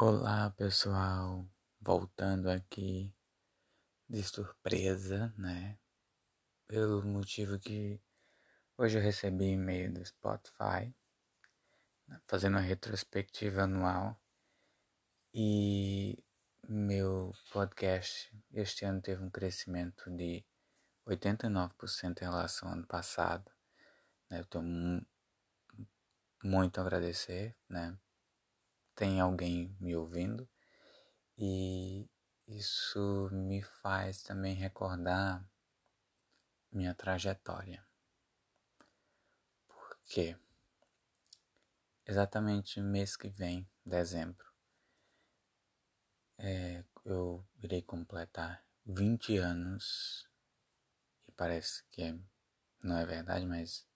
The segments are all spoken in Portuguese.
Olá pessoal, voltando aqui de surpresa, né? Pelo motivo que hoje eu recebi e-mail do Spotify, né? fazendo a retrospectiva anual e meu podcast este ano teve um crescimento de 89% em relação ao ano passado. Né? Eu tenho muito a agradecer, né? Tem alguém me ouvindo e isso me faz também recordar minha trajetória. Porque exatamente mês que vem, dezembro, é, eu irei completar 20 anos e parece que é, não é verdade, mas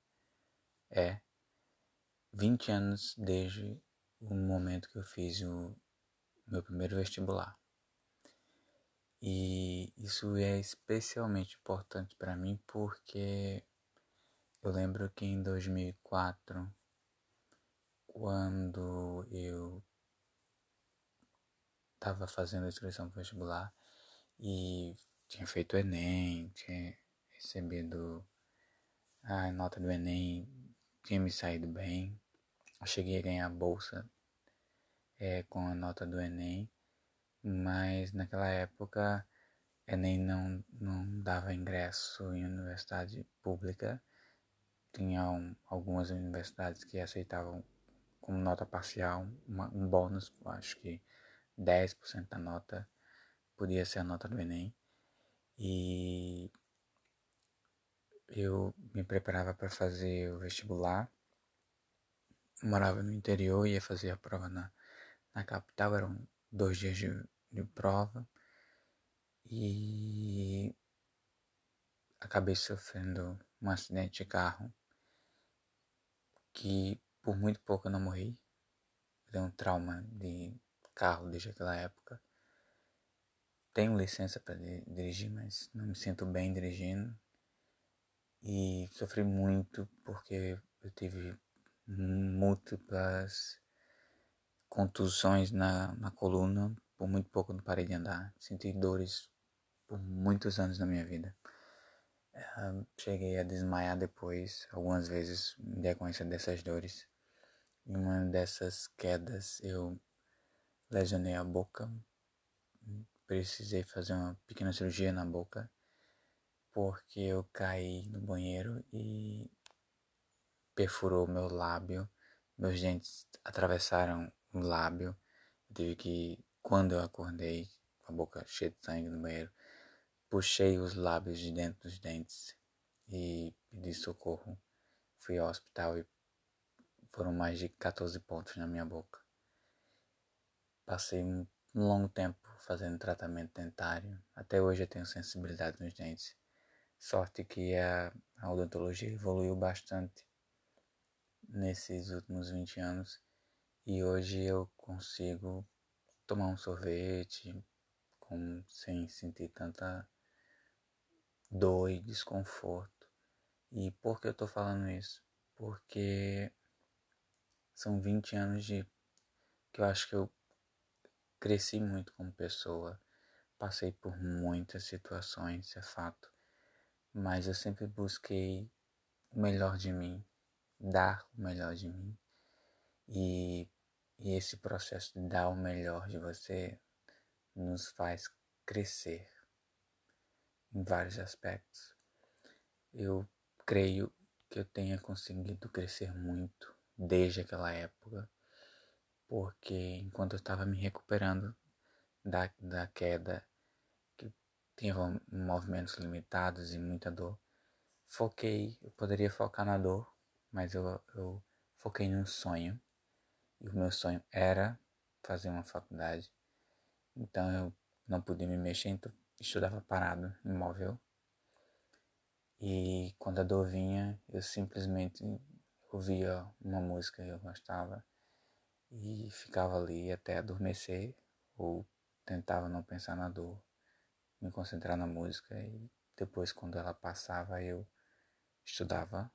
é 20 anos desde o momento que eu fiz o meu primeiro vestibular. E isso é especialmente importante para mim porque eu lembro que em 2004, quando eu estava fazendo a inscrição para vestibular e tinha feito o Enem, tinha recebido a nota do Enem, tinha me saído bem. Eu cheguei a ganhar bolsa é, com a nota do Enem, mas naquela época Enem não, não dava ingresso em universidade pública. Tinha um, algumas universidades que aceitavam como nota parcial uma, um bônus, acho que 10% da nota podia ser a nota do Enem. E eu me preparava para fazer o vestibular. morava no interior, ia fazer a prova na na capital, eram dois dias de, de prova e acabei sofrendo um acidente de carro que por muito pouco eu não morri. Deu um trauma de carro desde aquela época. Tenho licença para dirigir, mas não me sinto bem dirigindo. E sofri muito porque eu tive múltiplas contusões na, na coluna, por muito pouco não parei de andar. Senti dores por muitos anos na minha vida. Uh, cheguei a desmaiar depois, algumas vezes, em decorrência dessas dores. Em uma dessas quedas, eu lesionei a boca. Precisei fazer uma pequena cirurgia na boca, porque eu caí no banheiro e perfurou meu lábio. Meus dentes atravessaram o lábio. Eu tive que, quando eu acordei, com a boca cheia de sangue no banheiro, puxei os lábios de dentro dos dentes e pedi socorro. Fui ao hospital e foram mais de 14 pontos na minha boca. Passei um longo tempo fazendo tratamento dentário. Até hoje eu tenho sensibilidade nos dentes. Sorte que a, a odontologia evoluiu bastante nesses últimos 20 anos e hoje eu consigo tomar um sorvete com, sem sentir tanta dor e desconforto. E por que eu tô falando isso? Porque são 20 anos de que eu acho que eu cresci muito como pessoa. Passei por muitas situações, é fato. Mas eu sempre busquei o melhor de mim, dar o melhor de mim. E, e esse processo de dar o melhor de você nos faz crescer em vários aspectos. Eu creio que eu tenha conseguido crescer muito desde aquela época, porque enquanto eu estava me recuperando da, da queda, que tinha movimentos limitados e muita dor, foquei, eu poderia focar na dor, mas eu, eu foquei num sonho e o meu sonho era fazer uma faculdade. Então eu não podia me mexer, então estudava parado, imóvel. E quando a dor vinha, eu simplesmente ouvia uma música que eu gostava e ficava ali até adormecer ou tentava não pensar na dor, me concentrar na música e depois quando ela passava eu estudava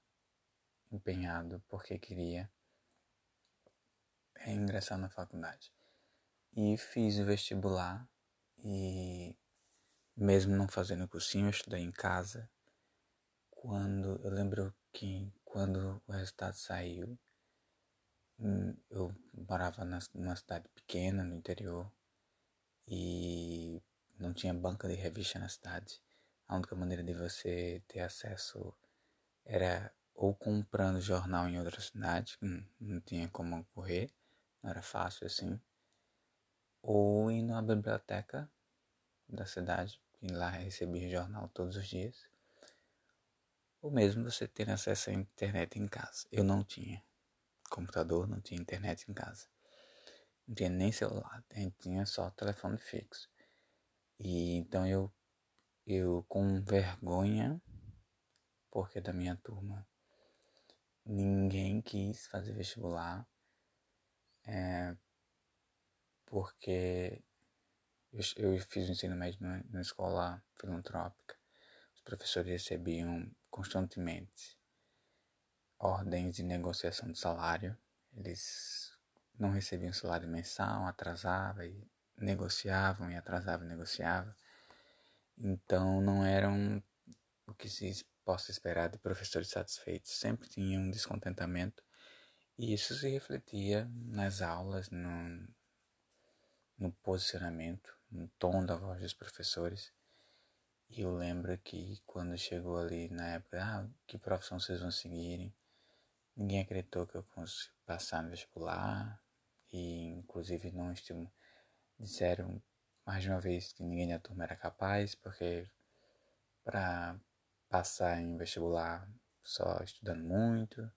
empenhado porque queria é ingressar na faculdade. E fiz o vestibular e mesmo não fazendo cursinho, eu estudei em casa. Quando eu lembro que quando o resultado saiu, hum, eu morava numa cidade pequena no interior e não tinha banca de revista na cidade. A única maneira de você ter acesso era ou comprando jornal em outra cidade, não tinha como correr, não era fácil assim, ou indo à biblioteca da cidade, e lá recebia jornal todos os dias, ou mesmo você ter acesso à internet em casa. Eu não tinha computador, não tinha internet em casa. Não tinha nem celular, tinha só telefone fixo. E então eu, eu com vergonha, porque da minha turma ninguém quis fazer vestibular, é, porque eu, eu, fiz o ensino médio numa, escola filantrópica. Os professores recebiam constantemente ordens de negociação de salário. Eles não recebiam salário mensal, atrasava e negociavam e atrasavam e negociavam. Então não eram o que se possa esperar de professores satisfeitos. Sempre tinha um descontentamento e isso se refletia nas aulas, no, no posicionamento, no tom da voz dos professores. E eu lembro que quando chegou ali na época, ah, que profissão vocês vão seguirem? Ninguém acreditou que eu fosse passar no vestibular e inclusive não estive, disseram mais de uma vez que ninguém da turma era capaz, porque para passar em vestibular só estudando muito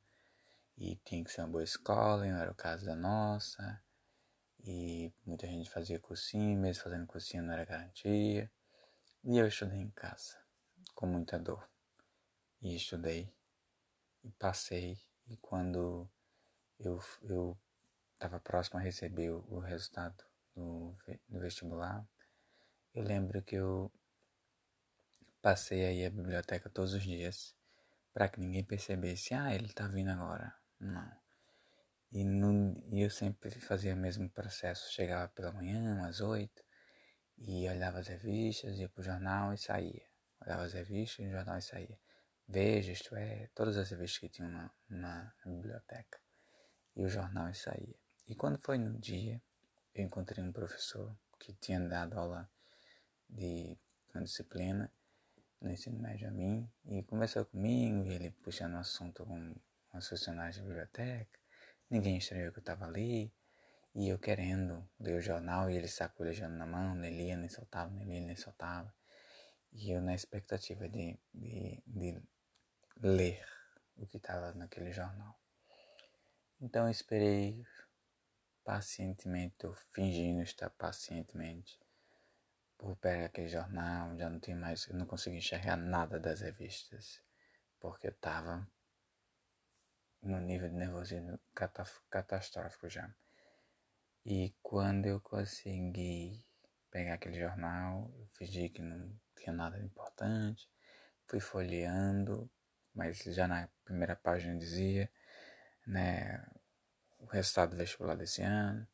e tinha que ser uma boa escola, e não era o caso da nossa. E muita gente fazia cursinho, mesmo fazendo cursinho não era garantia. E eu estudei em casa, com muita dor. E estudei, e passei. E quando eu, eu estava próximo a receber o, o resultado do, do vestibular, eu lembro que eu Passei aí a biblioteca todos os dias para que ninguém percebesse, ah, ele tá vindo agora. Não. E, no, e eu sempre fazia o mesmo processo. Chegava pela manhã, às oito, e olhava as revistas, ia pro jornal e saía. Olhava as revistas, o jornal e saía. Veja, isto é, todas as revistas que tinham na, na, na biblioteca. E o jornal e saía. E quando foi no dia, eu encontrei um professor que tinha dado aula de uma disciplina no ensino médio a mim e conversou comigo e ele puxando um assunto com uma funcionários da biblioteca. Ninguém estranhou que eu estava ali e eu querendo ler o jornal e ele sacolejando na mão, nem lia, nem soltava, nem lia, nem soltava. E eu na expectativa de, de, de ler o que estava naquele jornal. Então eu esperei pacientemente, ou fingindo estar pacientemente, por pegar aquele jornal, já não tinha mais, eu não conseguia enxergar nada das revistas, porque eu estava no nível de nervosismo catastrófico já. E quando eu consegui pegar aquele jornal, eu fingi que não tinha nada de importante, fui folheando, mas já na primeira página dizia, né, o resultado do vestibular desse ano,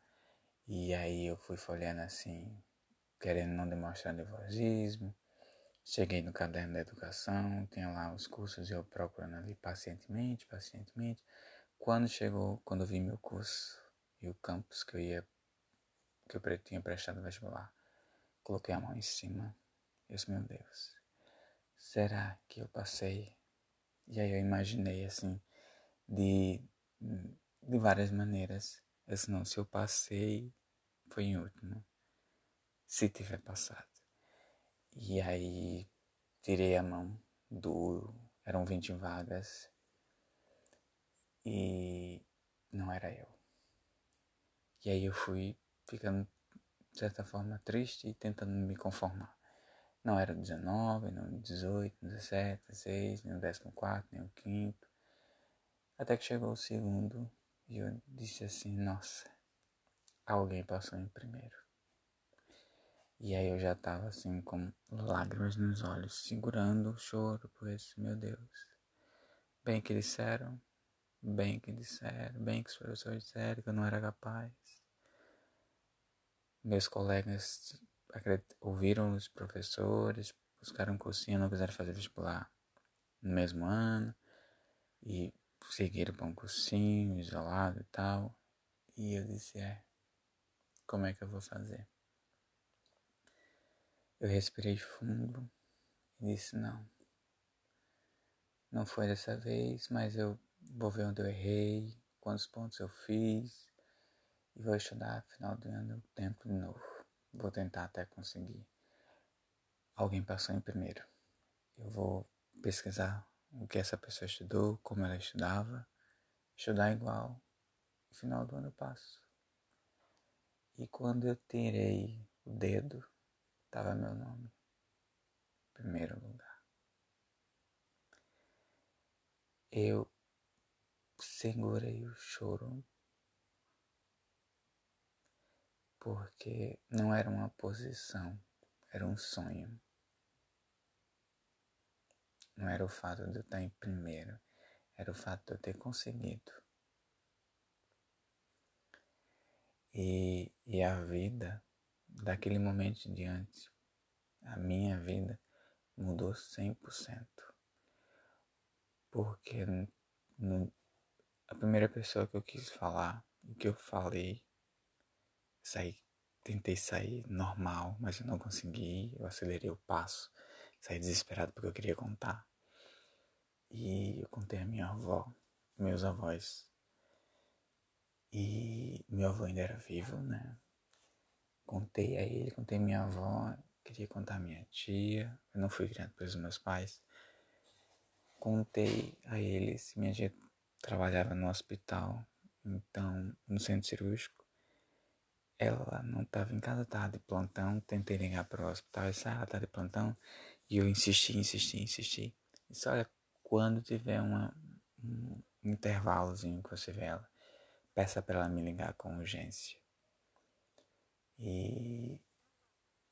e aí eu fui folheando assim, querendo não demonstrar nervosismo. Cheguei no caderno da educação, tinha lá os cursos e eu procurando ali pacientemente, pacientemente. Quando chegou, quando eu vi meu curso e o campus que eu ia, que eu tinha prestado vestibular, coloquei a mão em cima e disse, meu Deus, será que eu passei? E aí eu imaginei assim, de, de várias maneiras. Eu não, se eu passei, foi em último se tiver passado. E aí tirei a mão do. Eram 20 vagas e não era eu. E aí eu fui ficando, de certa forma, triste e tentando me conformar. Não era 19, não 18, 17, 16, nem o 14, nem o 5. Até que chegou o segundo e eu disse assim: Nossa, alguém passou em primeiro. E aí eu já tava assim com lágrimas nos olhos, segurando o choro, pois, meu Deus. Bem que disseram, bem que disseram, bem que os professores disseram que eu não era capaz. meus colegas ouviram os professores, buscaram um cursinho, não quiseram fazer vestibular no mesmo ano e seguiram para um cursinho isolado e tal. E eu disse, é, como é que eu vou fazer? Eu respirei fundo e disse, não. Não foi dessa vez, mas eu vou ver onde eu errei, quantos pontos eu fiz e vou estudar final do ano tempo de novo. Vou tentar até conseguir. Alguém passou em primeiro. Eu vou pesquisar o que essa pessoa estudou, como ela estudava, estudar igual. No final do ano eu passo. E quando eu tirei o dedo, estava meu nome. Primeiro lugar. Eu segurei o choro porque não era uma posição, era um sonho. Não era o fato de eu estar em primeiro, era o fato de eu ter conseguido. E, e a vida, daquele momento em diante, a minha vida mudou 100%. Porque no, a primeira pessoa que eu quis falar, o que eu falei, saí, tentei sair normal, mas eu não consegui, eu acelerei o passo, saí desesperado porque eu queria contar. E eu contei a minha avó, meus avós. E meu avô ainda era vivo, né? Contei a ele, contei a minha avó, queria contar a minha tia. Eu não fui criado pelos meus pais. Contei a eles, minha tia trabalhava no hospital, então no centro cirúrgico. Ela não estava em casa, estava de plantão. Tentei ligar para o hospital, essa ela está de plantão. E eu insisti, insisti, insisti. Disse, olha, quando tiver uma, um intervalozinho que você vê ela, peça para ela me ligar com urgência. E,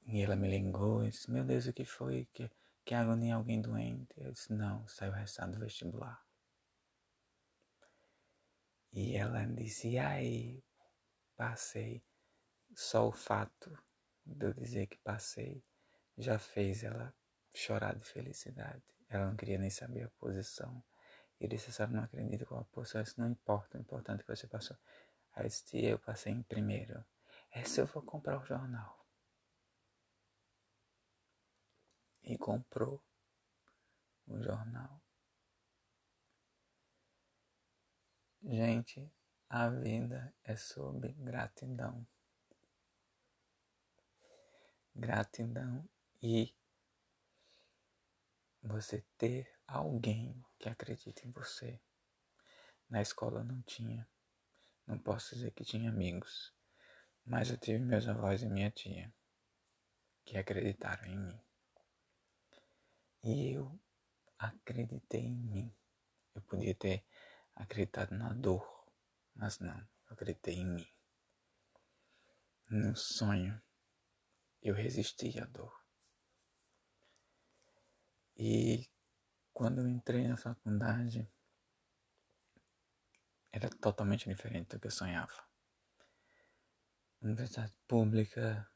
e ela me ligou e disse, meu Deus, o que foi? Que, que agonia alguém doente? Eu disse, não, saiu o do vestibular. E ela disse, ai, passei. Só o fato de eu dizer que passei já fez ela chorar de felicidade. Ela não queria nem saber a posição. E eu disse, senhora não acredita qual a posição? Isso não importa, o importante é que você passou. Aí eu disse, eu passei em primeiro. Essa eu vou comprar o jornal. E comprou o jornal. Gente, a vida é sobre gratidão. Gratidão e você ter alguém que acredite em você. Na escola não tinha. Não posso dizer que tinha amigos, mas eu tive meus avós e minha tia que acreditaram em mim. E eu acreditei em mim. Eu podia ter acreditado na dor, mas não, eu acreditei em mim. No sonho, eu resisti à dor. E quando eu entrei na faculdade, era totalmente diferente do que eu sonhava. Universidade pública,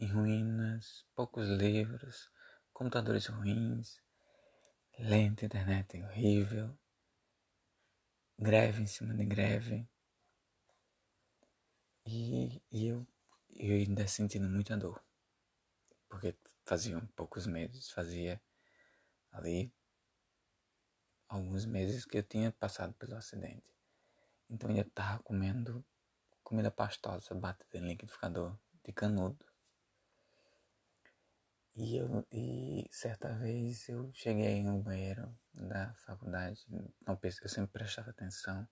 em ruínas, poucos livros, computadores ruins, lenta internet horrível, greve em cima de greve. E, e eu, eu ainda sentindo muita dor, porque faziam poucos meses, fazia ali alguns meses que eu tinha passado pelo acidente. Então eu estava comendo comida pastosa, batida em liquidificador de canudo. E, eu, e certa vez eu cheguei no banheiro da faculdade, não, eu sempre prestava atenção,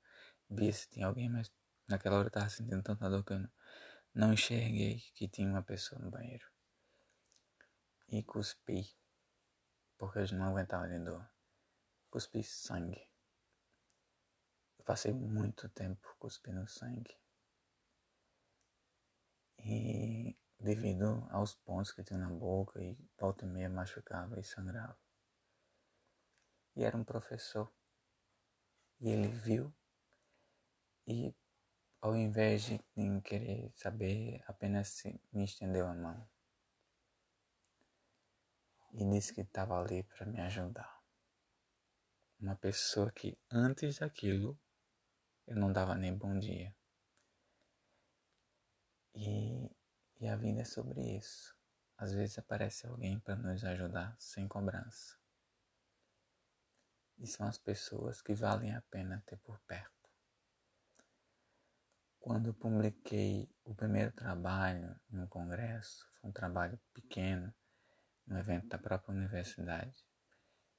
via se tinha alguém, mas naquela hora eu estava sentindo tanta dor que eu não, não enxerguei que tinha uma pessoa no banheiro. E cuspi porque eu não aguentava de dor. Cuspi sangue. Eu passei muito tempo cuspindo sangue. E devido aos pontos que tinha na boca e volta e meia machucava e sangrava. E era um professor. E ele viu e ao invés de querer saber, apenas me estendeu a mão e disse que estava ali para me ajudar. Uma pessoa que antes daquilo eu não dava nem bom dia. E, e a vida é sobre isso. Às vezes aparece alguém para nos ajudar sem cobrança. E são as pessoas que valem a pena ter por perto. Quando publiquei o primeiro trabalho em um congresso, foi um trabalho pequeno, no evento da própria universidade,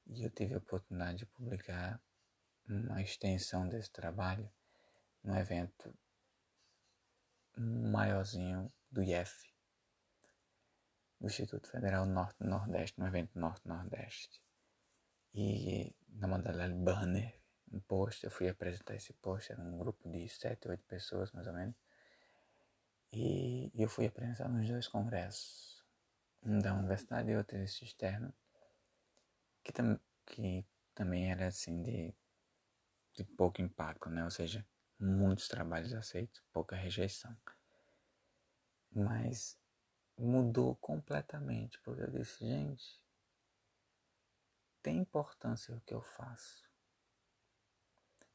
e eu tive a oportunidade de publicar uma extensão desse trabalho no evento maiorzinho do IEF, do Instituto Federal Norte-Nordeste, no evento Norte-Nordeste. E na modalidade banner, um post, eu fui apresentar esse post, era um grupo de sete, oito pessoas mais ou menos. E eu fui apresentar nos dois congressos, um da universidade e outro desse externo, que, tam, que também era assim de, de pouco impacto, né? Ou seja, muitos trabalhos aceitos, pouca rejeição. Mas mudou completamente, porque eu disse, gente, tem importância o que eu faço.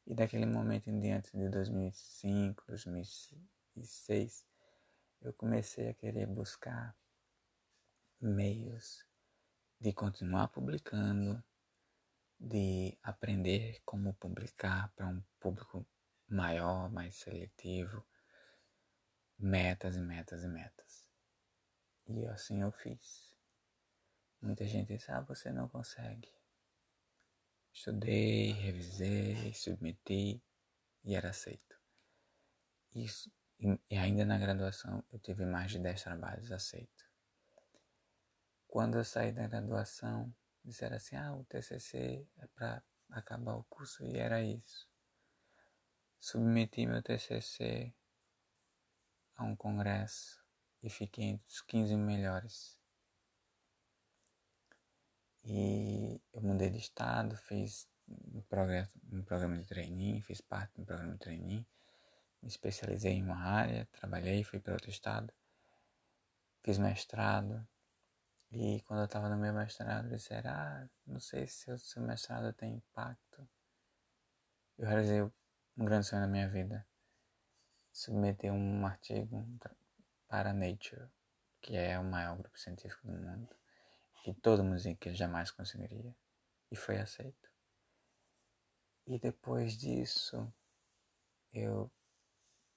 E daquele momento em diante, de 2005, 2006, eu comecei a querer buscar meios de continuar publicando, de aprender como publicar para um público maior, mais seletivo, metas e metas e metas. E assim eu fiz. Muita gente diz: Ah, você não consegue. Estudei, revisei, submeti e era aceito. Isso, e ainda na graduação eu tive mais de 10 trabalhos aceitos. Quando eu saí da graduação, disseram assim: ah, o TCC é para acabar o curso, e era isso. Submeti meu TCC a um congresso e fiquei entre os 15 melhores. E eu mudei de estado, fiz um um programa de treininho, fiz parte de um programa de treininho, me especializei em uma área, trabalhei, fui para outro estado, fiz mestrado. E quando eu estava no meu mestrado, disseram, ah, não sei se o seu mestrado tem impacto. Eu realizei um grande sonho na minha vida. Submeter um artigo para Nature, que é o maior grupo científico do mundo que todo música jamais conseguiria. E foi aceito. E depois disso, eu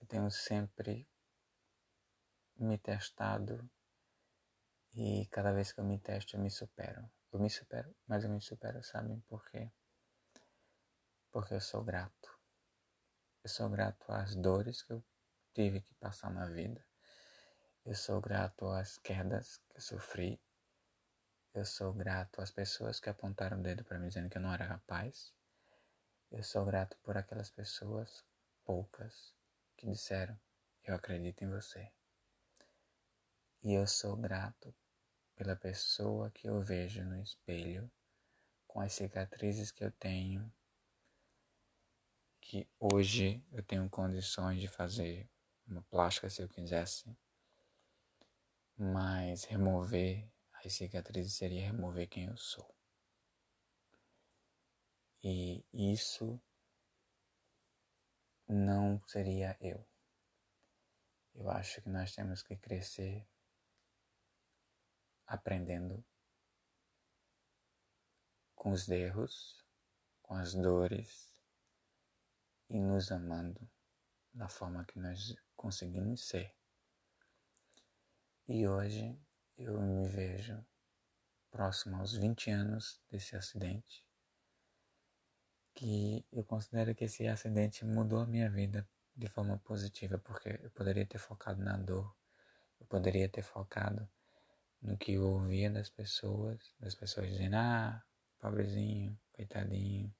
tenho sempre me testado e cada vez que eu me testo eu me supero. Eu me supero, mas eu me supero, sabem por quê? Porque eu sou grato. Eu sou grato às dores que eu tive que passar na vida. Eu sou grato às quedas que eu sofri. Eu sou grato às pessoas que apontaram o dedo para mim dizendo que eu não era capaz. Eu sou grato por aquelas pessoas, poucas, que disseram: Eu acredito em você. E eu sou grato pela pessoa que eu vejo no espelho, com as cicatrizes que eu tenho, que hoje eu tenho condições de fazer uma plástica se eu quisesse, mas remover as cicatrizes seria remover quem eu sou. E isso não seria eu. Eu acho que nós temos que crescer aprendendo com os erros, com as dores e nos amando da forma que nós conseguimos ser. E hoje eu me vejo próximo aos 20 anos desse acidente, que eu considero que esse acidente mudou a minha vida de forma positiva, porque eu poderia ter focado na dor, eu poderia ter focado no que eu ouvia das pessoas, das pessoas dizendo, ah, pobrezinho, coitadinho.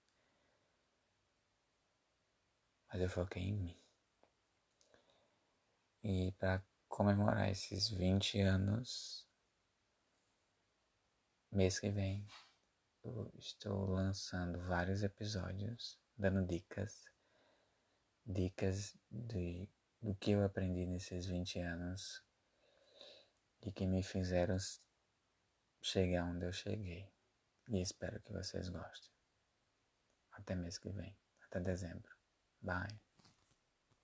Mas eu foquei em mim. E para comemorar esses 20 anos, mês que vem, eu estou lançando vários episódios dando dicas, dicas de do que eu aprendi nesses 20 anos e que me fizeram chegar onde eu cheguei. E espero que vocês gostem. Até mês que vem, até dezembro. Bye.